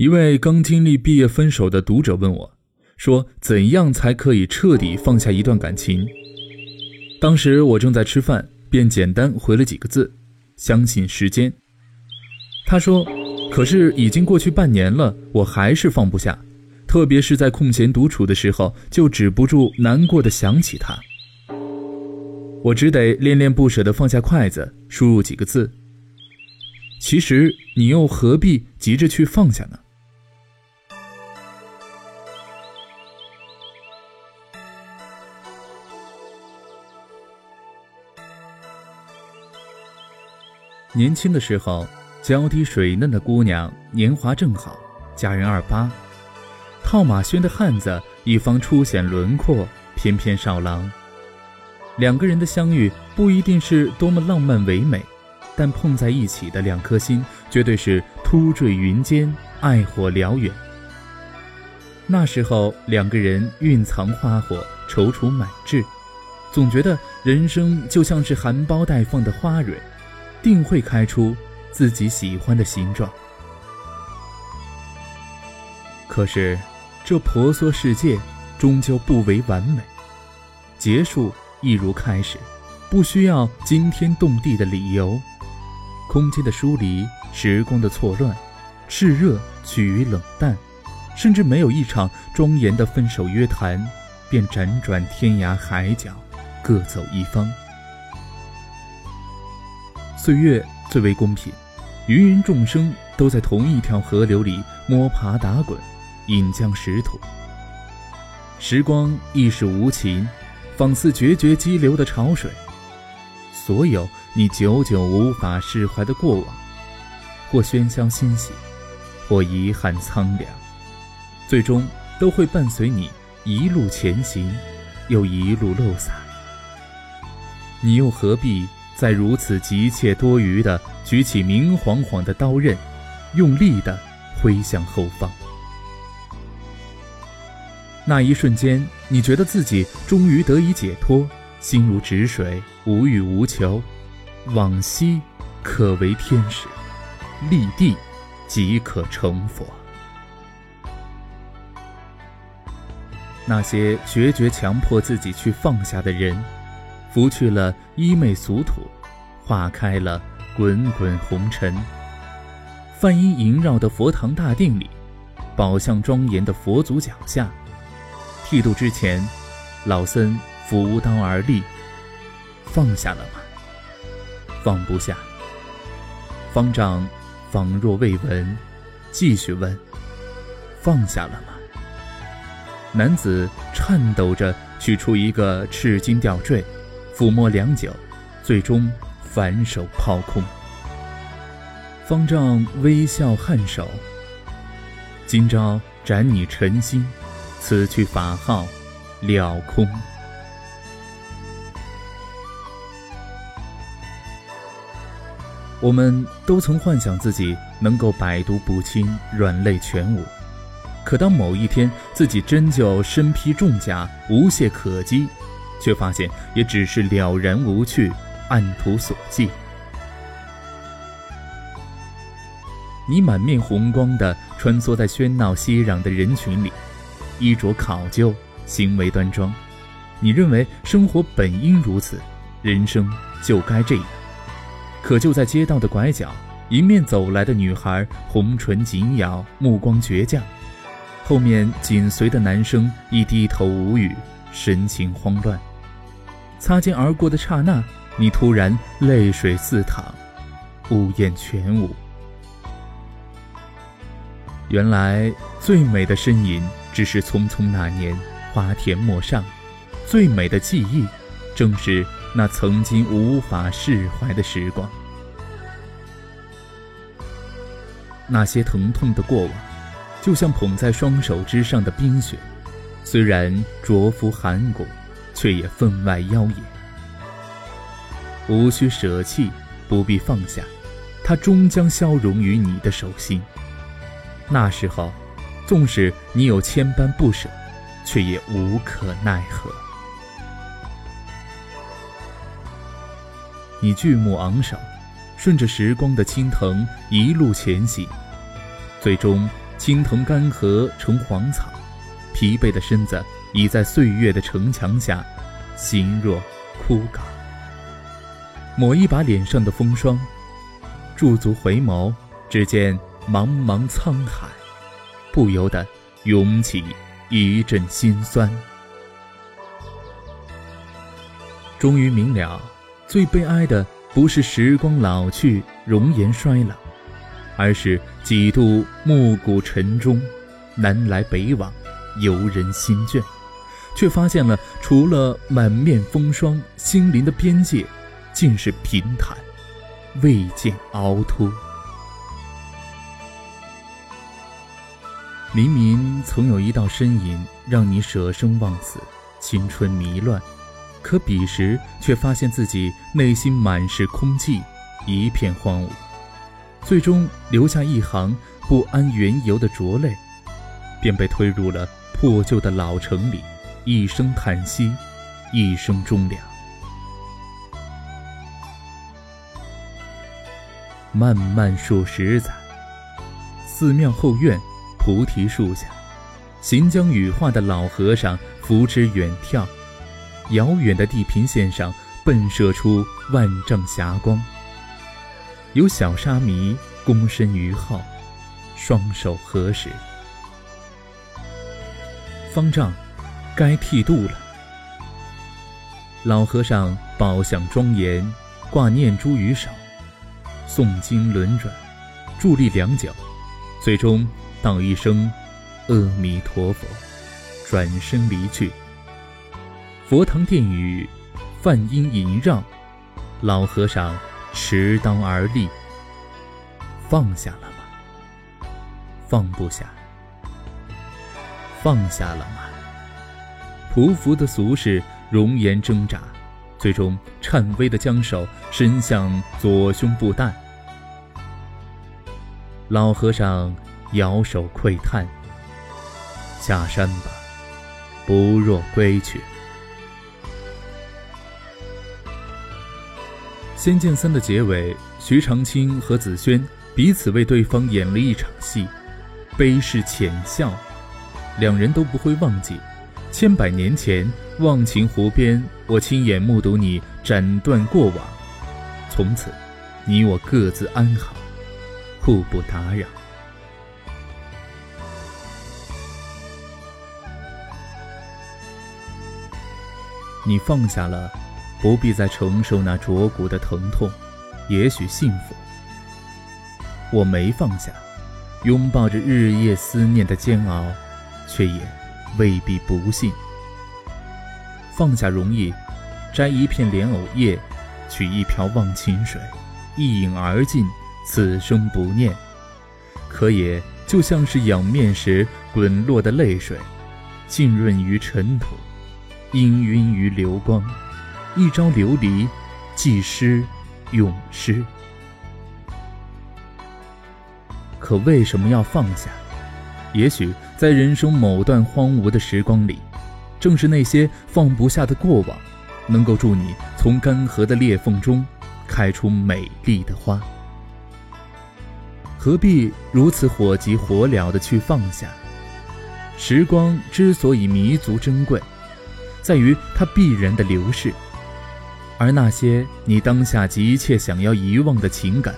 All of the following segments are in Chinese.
一位刚经历毕业分手的读者问我，说：“怎样才可以彻底放下一段感情？”当时我正在吃饭，便简单回了几个字：“相信时间。”他说：“可是已经过去半年了，我还是放不下，特别是在空闲独处的时候，就止不住难过的想起他。我只得恋恋不舍地放下筷子，输入几个字。其实你又何必急着去放下呢？”年轻的时候，娇滴水嫩的姑娘，年华正好，佳人二八，套马靴的汉子，一方初显轮廓，翩翩少郎。两个人的相遇不一定是多么浪漫唯美，但碰在一起的两颗心，绝对是突坠云间，爱火燎原。那时候，两个人蕴藏花火，踌躇满志，总觉得人生就像是含苞待放的花蕊。定会开出自己喜欢的形状。可是，这婆娑世界终究不为完美，结束亦如开始，不需要惊天动地的理由。空间的疏离，时光的错乱，炽热趋于冷淡，甚至没有一场庄严的分手约谈，便辗转天涯海角，各走一方。岁月最为公平，芸芸众生都在同一条河流里摸爬打滚，饮江食土。时光亦是无情，仿似决绝激流的潮水。所有你久久无法释怀的过往，或喧嚣欣喜，或遗憾苍凉，最终都会伴随你一路前行，又一路漏洒。你又何必？在如此急切多余的举起明晃晃的刀刃，用力的挥向后方。那一瞬间，你觉得自己终于得以解脱，心如止水，无欲无求。往昔可为天使，立地即可成佛。那些决绝强迫自己去放下的人。拂去了衣袂俗土，化开了滚滚红尘。梵音萦绕的佛堂大殿里，宝相庄严的佛祖脚下，剃度之前，老僧扶刀而立。放下了吗？放不下。方丈仿若未闻，继续问：放下了吗？男子颤抖着取出一个赤金吊坠。抚摸良久，最终反手抛空。方丈微笑颔首。今朝斩你尘心，此去法号了空。我们都曾幻想自己能够百毒不侵，软肋全无。可当某一天自己真就身披重甲，无懈可击。却发现也只是了然无趣，按图索骥。你满面红光地穿梭在喧闹熙攘的人群里，衣着考究，行为端庄。你认为生活本应如此，人生就该这样。可就在街道的拐角，迎面走来的女孩红唇紧咬，目光倔强，后面紧随的男生亦低头无语，神情慌乱。擦肩而过的刹那，你突然泪水四淌，呜咽全无。原来最美的身影，只是匆匆那年花田陌上；最美的记忆，正是那曾经无法释怀的时光。那些疼痛的过往，就像捧在双手之上的冰雪，虽然灼肤寒骨。却也分外妖冶，无需舍弃，不必放下，它终将消融于你的手心。那时候，纵使你有千般不舍，却也无可奈何。你巨目昂首，顺着时光的青藤一路前行，最终青藤干涸成黄草，疲惫的身子已在岁月的城墙下，形若枯槁。抹一把脸上的风霜，驻足回眸，只见茫茫沧海，不由得涌起一阵心酸。终于明了，最悲哀的不是时光老去、容颜衰老，而是几度暮鼓晨钟，南来北往，游人心倦，却发现了除了满面风霜，心灵的边界尽是平坦，未见凹凸。明明曾有一道身影，让你舍生忘死，青春迷乱。可彼时却发现自己内心满是空寂，一片荒芜，最终留下一行不安缘由的浊泪，便被推入了破旧的老城里，一声叹息，一声忠良。漫漫数十载，寺庙后院，菩提树下，行将羽化的老和尚扶之远眺。遥远的地平线上，迸射出万丈霞光。有小沙弥躬身于后，双手合十。方丈，该剃度了。老和尚宝相庄严，挂念珠于手，诵经轮转，伫立良久，最终道一声“阿弥陀佛”，转身离去。佛堂殿宇，梵音萦绕，老和尚持刀而立。放下了吗？放不下。放下了吗？匍匐的俗世容颜挣扎，最终颤巍的将手伸向左胸部带。老和尚摇手喟叹：“下山吧，不若归去。”《仙剑三》的结尾，徐长卿和紫萱彼此为对方演了一场戏，悲视浅笑，两人都不会忘记。千百年前，忘情湖边，我亲眼目睹你斩断过往，从此，你我各自安好，互不打扰。你放下了。不必再承受那灼骨的疼痛，也许幸福。我没放下，拥抱着日夜思念的煎熬，却也未必不幸。放下容易，摘一片莲藕叶，取一瓢忘情水，一饮而尽，此生不念。可也就像是仰面时滚落的泪水，浸润于尘土，氤氲于流光。一朝流离，即失永失。可为什么要放下？也许在人生某段荒芜的时光里，正是那些放不下的过往，能够助你从干涸的裂缝中开出美丽的花。何必如此火急火燎的去放下？时光之所以弥足珍贵，在于它必然的流逝。而那些你当下急切想要遗忘的情感，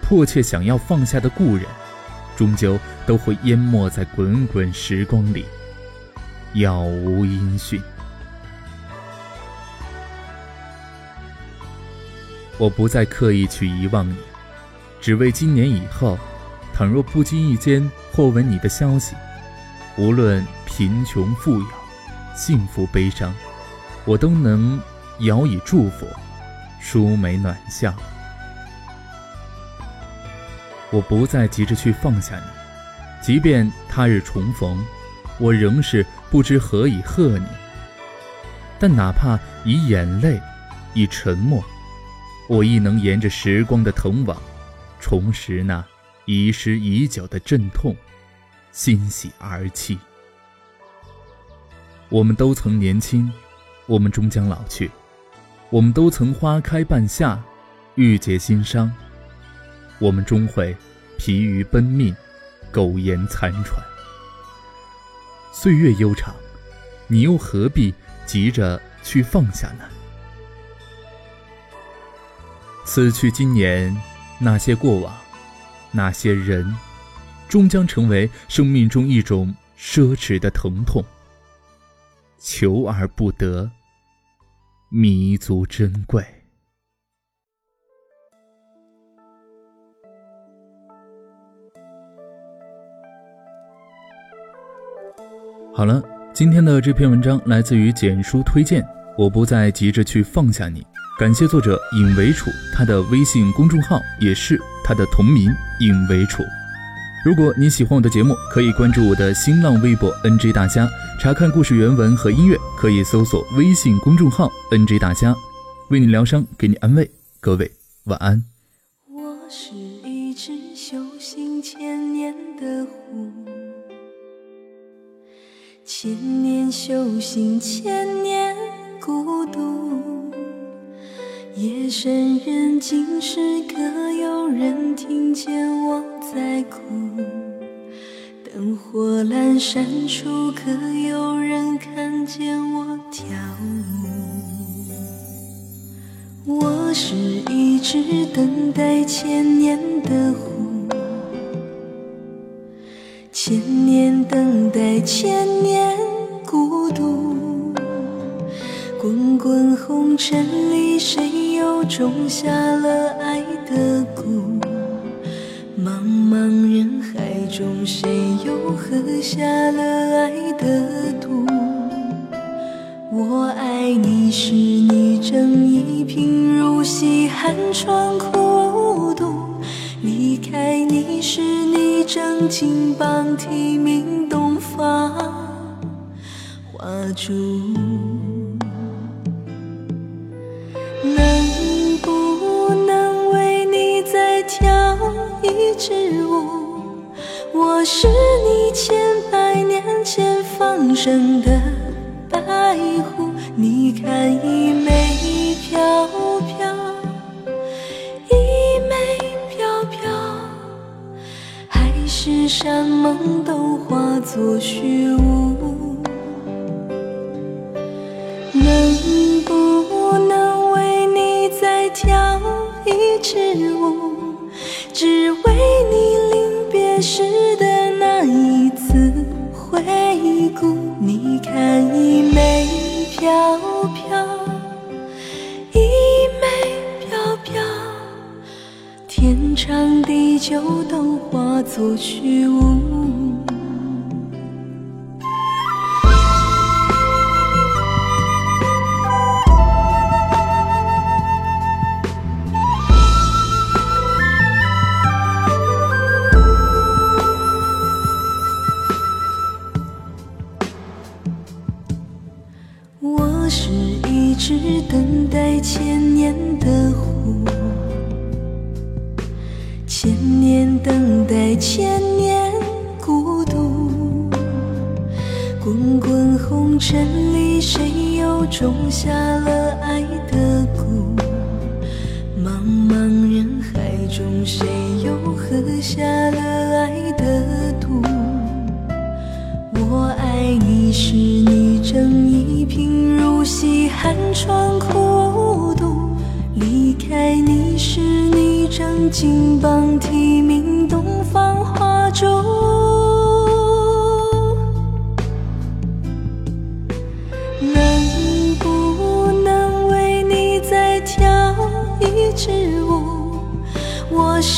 迫切想要放下的故人，终究都会淹没在滚滚时光里，杳无音讯。我不再刻意去遗忘你，只为今年以后，倘若不经意间或闻你的消息，无论贫穷富有、幸福悲伤，我都能。遥以祝福，舒眉暖笑。我不再急着去放下你，即便他日重逢，我仍是不知何以贺你。但哪怕以眼泪，以沉默，我亦能沿着时光的藤网，重拾那遗失已久的阵痛，欣喜而泣。我们都曾年轻，我们终将老去。我们都曾花开半夏，郁结心伤。我们终会疲于奔命，苟延残喘。岁月悠长，你又何必急着去放下呢？此去经年，那些过往，那些人，终将成为生命中一种奢侈的疼痛。求而不得，弥足珍贵。好了，今天的这篇文章来自于简书推荐。我不再急着去放下你。感谢作者尹为楚，他的微信公众号也是他的同名尹为楚。如果你喜欢我的节目，可以关注我的新浪微博 NJ 大虾，查看故事原文和音乐，可以搜索微信公众号 NJ 大虾，为你疗伤，给你安慰。各位晚安。千年修行，千年孤独。夜深人静时，可有人听见我在哭？灯火阑珊处，可有人看见我跳舞？我是一只等待千年的狐，年等待，千年孤独。滚滚红尘里，谁？又种下了爱的蛊，茫茫人海中，谁又喝下了爱的毒？我爱你时，你正一贫如洗，寒窗苦读；离开你时，你正金榜题名，住，能不能为你再跳。一支舞，我是你千百年前放生的白狐。你看，一枚飘飘，一枚飘飘，海誓山盟都化作虚无。一支舞？只为你临别时的那一次回顾。你看，衣袂飘飘，衣袂飘飘，天长地久都化作虚无。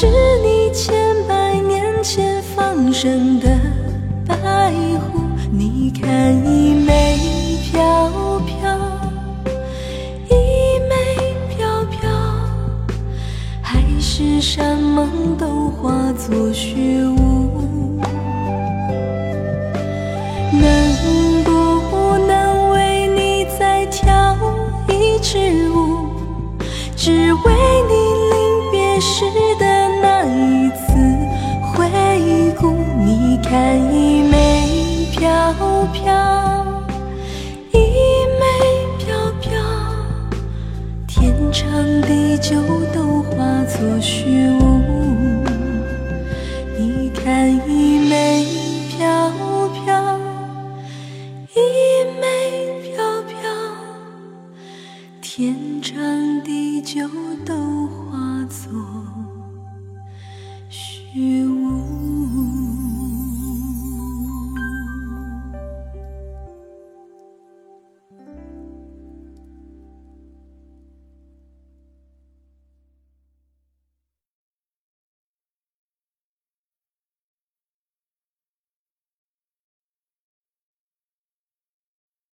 是你千百年前放生的白狐。你看，衣袂飘飘，衣袂飘飘，海誓山盟都化作雪看衣袂飘飘，衣袂飘飘，天长地久都化作虚无。你看衣袂飘飘，衣袂飘飘，天长地久都化作。